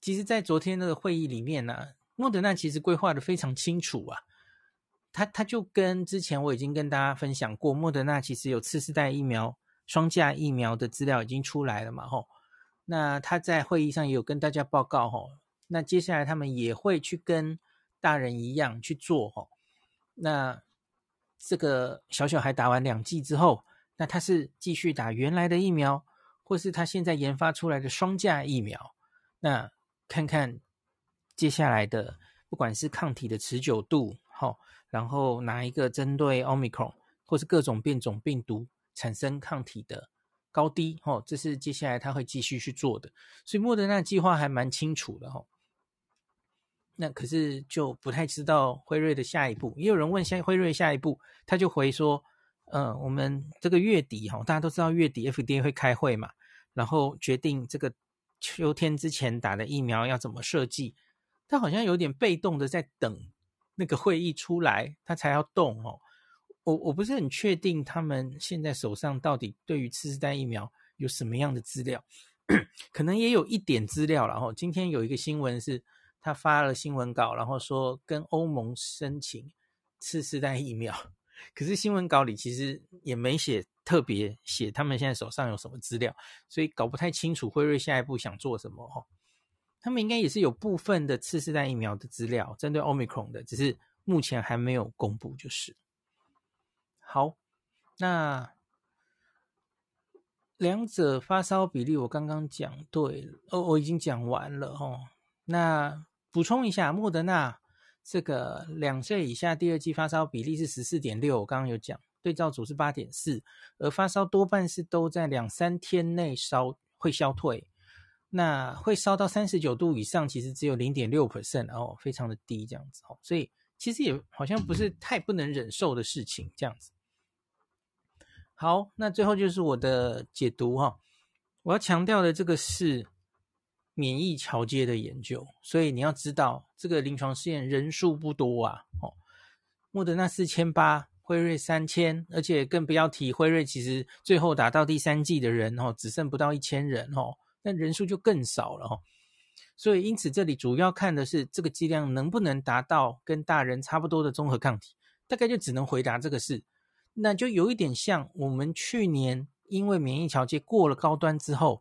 其实，在昨天那个会议里面呢，莫德纳其实规划的非常清楚啊。他他就跟之前我已经跟大家分享过，莫德纳其实有次世代疫苗双价疫苗的资料已经出来了嘛，吼。那他在会议上也有跟大家报告，吼。那接下来他们也会去跟大人一样去做，吼。那这个小小孩打完两剂之后，那他是继续打原来的疫苗，或是他现在研发出来的双价疫苗？那看看接下来的，不管是抗体的持久度，吼。然后哪一个针对 Omicron 或是各种变种病毒产生抗体的高低，哦，这是接下来他会继续去做的。所以莫德纳计划还蛮清楚的，哈。那可是就不太知道辉瑞的下一步。也有人问下辉瑞下一步，他就回说，呃，我们这个月底，哈，大家都知道月底 FDA 会开会嘛，然后决定这个秋天之前打的疫苗要怎么设计。他好像有点被动的在等。那个会议出来，他才要动哦。我我不是很确定他们现在手上到底对于次世代疫苗有什么样的资料，可能也有一点资料。然后今天有一个新闻是，他发了新闻稿，然后说跟欧盟申请次世代疫苗，可是新闻稿里其实也没写特别写他们现在手上有什么资料，所以搞不太清楚辉瑞下一步想做什么哦。他们应该也是有部分的次世代疫苗的资料，针对 Omicron 的，只是目前还没有公布，就是。好，那两者发烧比例我刚刚讲对了，哦，我已经讲完了哦。那补充一下，莫德纳这个两岁以下第二季发烧比例是十四点六，我刚刚有讲，对照组是八点四，而发烧多半是都在两三天内烧会消退。那会烧到三十九度以上，其实只有零点六 percent 哦，非常的低这样子哦，所以其实也好像不是太不能忍受的事情这样子。好，那最后就是我的解读哈，我要强调的这个是免疫桥接的研究，所以你要知道这个临床试验人数不多啊。哦，莫德纳四千八，辉瑞三千，而且更不要提辉瑞其实最后达到第三剂的人哦，只剩不到一千人哦，那人数就更少了哦。所以因此这里主要看的是这个剂量能不能达到跟大人差不多的综合抗体，大概就只能回答这个事，那就有一点像我们去年。因为免疫桥接过了高端之后，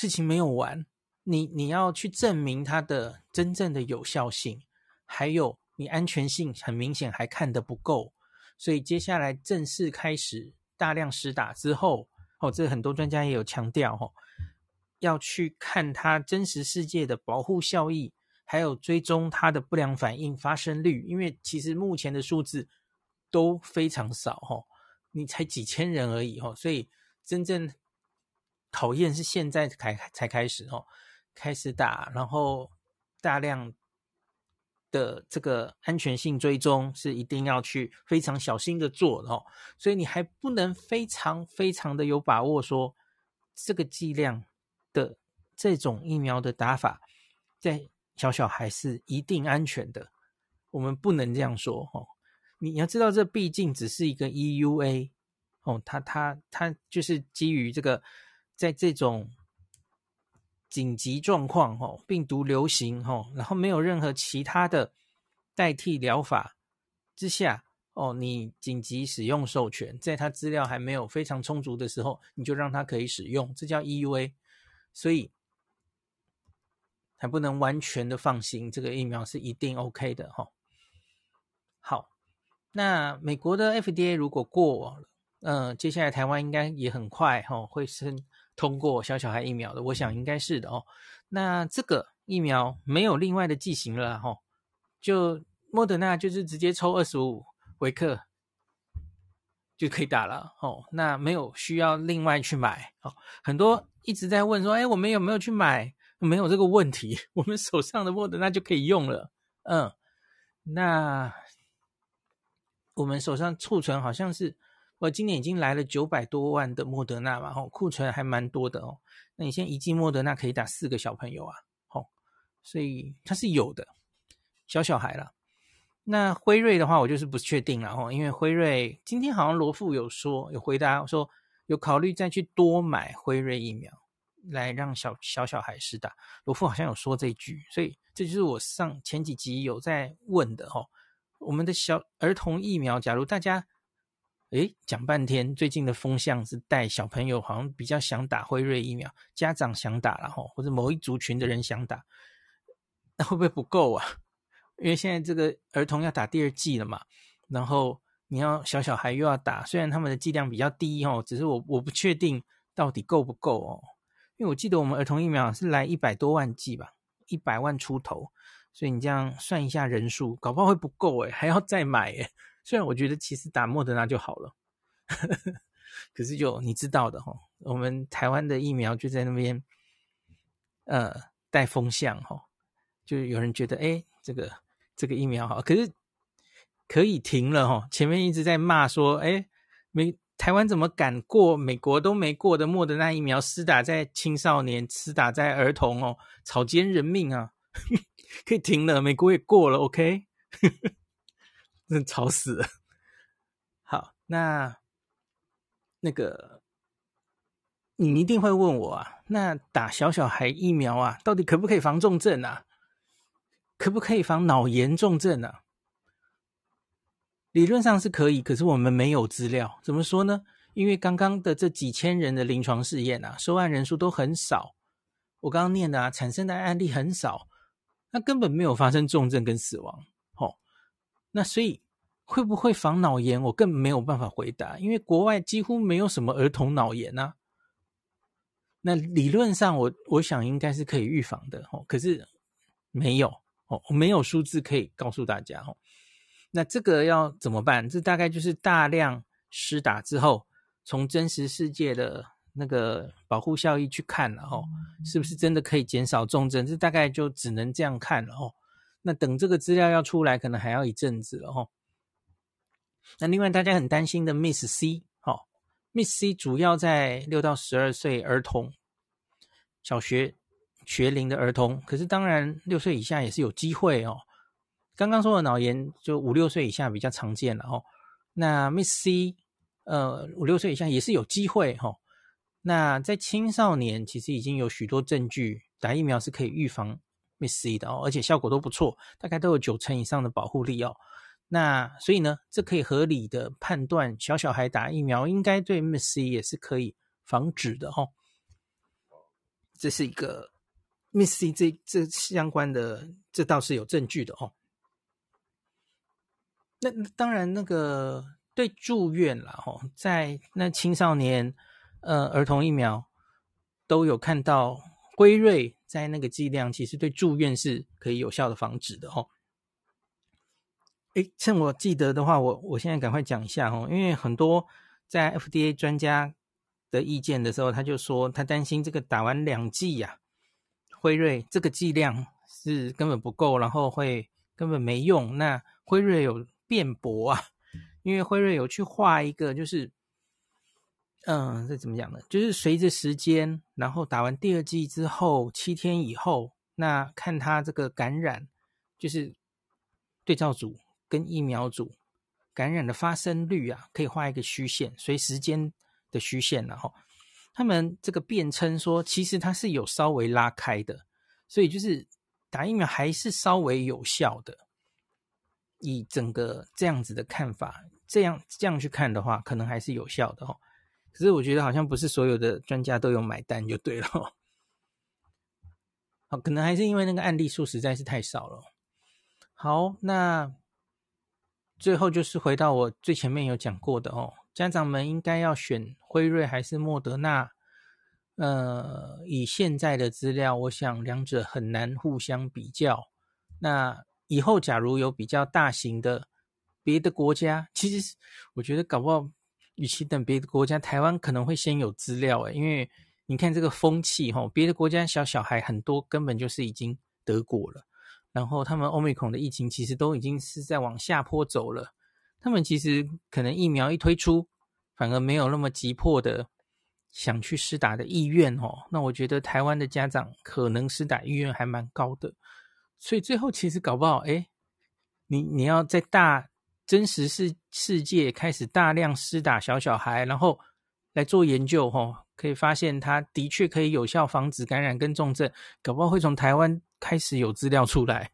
事情没有完，你你要去证明它的真正的有效性，还有你安全性很明显还看得不够，所以接下来正式开始大量施打之后，哦，这很多专家也有强调哦，要去看它真实世界的保护效益，还有追踪它的不良反应发生率，因为其实目前的数字都非常少哦。你才几千人而已哦，所以真正考验是现在才才开始哦，开始打，然后大量的这个安全性追踪是一定要去非常小心的做哦，所以你还不能非常非常的有把握说这个剂量的这种疫苗的打法在小小孩是一定安全的，我们不能这样说哦。你要知道，这毕竟只是一个 EUA 哦，它它它就是基于这个，在这种紧急状况哈，病毒流行哈，然后没有任何其他的代替疗法之下哦，你紧急使用授权，在它资料还没有非常充足的时候，你就让它可以使用，这叫 EUA，所以还不能完全的放心，这个疫苗是一定 OK 的哈、好。那美国的 FDA 如果过，嗯、接下来台湾应该也很快哈、会是通过小小孩疫苗的，我想应该是的哦。那这个疫苗没有另外的剂型了哈、哦，就莫德纳就是直接抽二十五微克就可以打了哦。那没有需要另外去买哦。很多一直在问说，哎，我们有没有去买？没有这个问题，我们手上的莫德纳就可以用了。嗯，那。我们手上储存好像是，我今年已经来了九百多万的莫德纳嘛，吼，库存还蛮多的哦。那你现在一剂莫德纳可以打四个小朋友啊，吼，所以它是有的，小小孩了。那辉瑞的话，我就是不确定了哦，因为辉瑞今天好像罗富有说有回答说有考虑再去多买辉瑞疫苗来让小小小孩施打，罗富好像有说这句，所以这就是我上前几集有在问的吼。我们的小儿童疫苗，假如大家诶讲半天，最近的风向是带小朋友好像比较想打辉瑞疫苗，家长想打了吼，或者某一族群的人想打，那会不会不够啊？因为现在这个儿童要打第二剂了嘛，然后你要小小孩又要打，虽然他们的剂量比较低哦，只是我我不确定到底够不够哦，因为我记得我们儿童疫苗是来一百多万剂吧，一百万出头。所以你这样算一下人数，搞不好会不够诶，还要再买诶。虽然我觉得其实打莫德纳就好了，可是就你知道的哈，我们台湾的疫苗就在那边，呃，带风向哈，就有人觉得诶，这个这个疫苗好，可是可以停了哈。前面一直在骂说，诶，没台湾怎么敢过美国都没过的莫德纳疫苗施打在青少年，施打在儿童哦，草菅人命啊！可以停了，美国也过了，OK，真吵死了。好，那那个你一定会问我啊，那打小小孩疫苗啊，到底可不可以防重症啊？可不可以防脑炎重症啊？理论上是可以，可是我们没有资料。怎么说呢？因为刚刚的这几千人的临床试验啊，收案人数都很少。我刚刚念的啊，产生的案例很少。那根本没有发生重症跟死亡，那所以会不会防脑炎？我更没有办法回答，因为国外几乎没有什么儿童脑炎啊。那理论上我，我想应该是可以预防的，哦，可是没有，哦，没有数字可以告诉大家，哦。那这个要怎么办？这大概就是大量施打之后，从真实世界的。那个保护效益去看了哦，是不是真的可以减少重症？这大概就只能这样看了哦。那等这个资料要出来，可能还要一阵子了哦。那另外大家很担心的 Miss C 哦，Miss C 主要在六到十二岁儿童，小学学龄的儿童，可是当然六岁以下也是有机会哦。刚刚说的脑炎就五六岁以下比较常见了哦。那 Miss C，呃，五六岁以下也是有机会哈、哦。那在青少年其实已经有许多证据，打疫苗是可以预防 Miss C 的哦，而且效果都不错，大概都有九成以上的保护力哦。那所以呢，这可以合理的判断，小小孩打疫苗应该对 Miss C 也是可以防止的哦。这是一个 Miss C 这这相关的，这倒是有证据的哦。那当然，那个对住院啦吼，在那青少年呃儿童疫苗都有看到辉瑞在那个剂量，其实对住院是可以有效的防止的哦。诶，趁我记得的话，我我现在赶快讲一下哦，因为很多在 FDA 专家的意见的时候，他就说他担心这个打完两剂呀，辉瑞这个剂量是根本不够，然后会根本没用。那辉瑞有辩驳啊，因为辉瑞有去画一个，就是嗯，这怎么讲呢？就是随着时间，然后打完第二剂之后七天以后，那看他这个感染，就是对照组。跟疫苗组感染的发生率啊，可以画一个虚线，随时间的虚线，然后他们这个辩称说，其实它是有稍微拉开的，所以就是打疫苗还是稍微有效的。以整个这样子的看法，这样这样去看的话，可能还是有效的哦。可是我觉得好像不是所有的专家都有买单就对了。好，可能还是因为那个案例数实在是太少了。好，那。最后就是回到我最前面有讲过的哦，家长们应该要选辉瑞还是莫德纳？呃，以现在的资料，我想两者很难互相比较。那以后假如有比较大型的别的国家，其实我觉得搞不好，与其等别的国家，台湾可能会先有资料诶，因为你看这个风气哈，别的国家小小孩很多根本就是已经得过了。然后他们欧米孔的疫情其实都已经是在往下坡走了，他们其实可能疫苗一推出，反而没有那么急迫的想去施打的意愿哦。那我觉得台湾的家长可能施打意愿还蛮高的，所以最后其实搞不好，哎，你你要在大真实世世界开始大量施打小小孩，然后来做研究哦，可以发现它的确可以有效防止感染跟重症，搞不好会从台湾。开始有资料出来，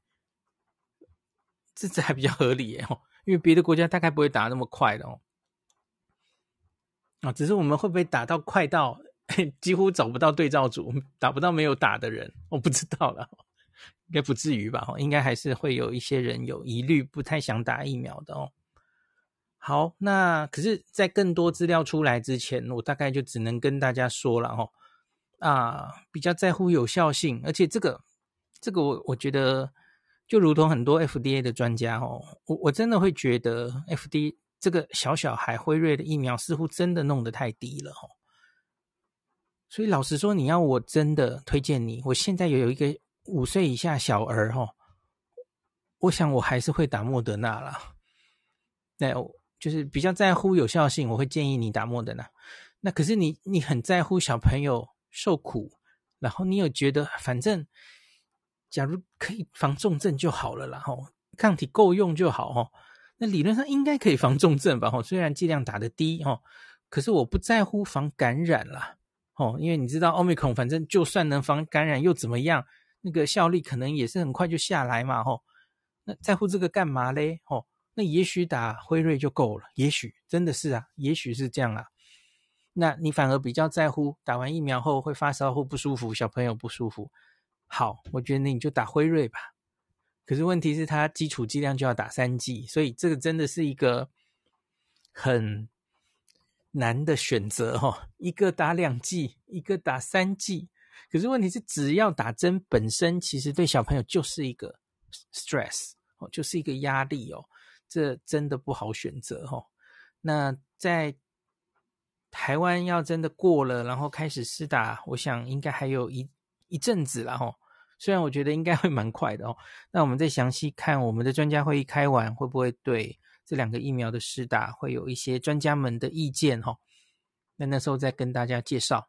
这这还比较合理耶哦，因为别的国家大概不会打那么快的哦。啊，只是我们会不会打到快到几乎找不到对照组，打不到没有打的人，我不知道了，应该不至于吧？应该还是会有一些人有疑虑，不太想打疫苗的哦。好，那可是，在更多资料出来之前，我大概就只能跟大家说了哦。啊，比较在乎有效性，而且这个。这个我我觉得就如同很多 FDA 的专家哦，我我真的会觉得 FDA 这个小小孩辉瑞的疫苗似乎真的弄得太低了哦。所以老实说，你要我真的推荐你，我现在有有一个五岁以下小儿哦，我想我还是会打莫德纳啦。那就是比较在乎有效性，我会建议你打莫德纳。那可是你你很在乎小朋友受苦，然后你有觉得反正。假如可以防重症就好了啦，吼，抗体够用就好，吼，那理论上应该可以防重症吧，吼，虽然剂量打得低，吼，可是我不在乎防感染啦，吼，因为你知道奥密克戎，反正就算能防感染又怎么样，那个效力可能也是很快就下来嘛，吼，那在乎这个干嘛嘞，吼，那也许打辉瑞就够了，也许真的是啊，也许是这样啊，那你反而比较在乎打完疫苗后会发烧或不舒服，小朋友不舒服。好，我觉得你就打辉瑞吧。可是问题是，它基础剂量就要打三剂，所以这个真的是一个很难的选择哦。一个打两剂，一个打三剂。可是问题是，只要打针本身，其实对小朋友就是一个 stress 哦，就是一个压力哦。这真的不好选择哦。那在台湾要真的过了，然后开始施打，我想应该还有一。一阵子了哈，虽然我觉得应该会蛮快的哦。那我们再详细看我们的专家会议开完，会不会对这两个疫苗的施打会有一些专家们的意见哈？那那时候再跟大家介绍。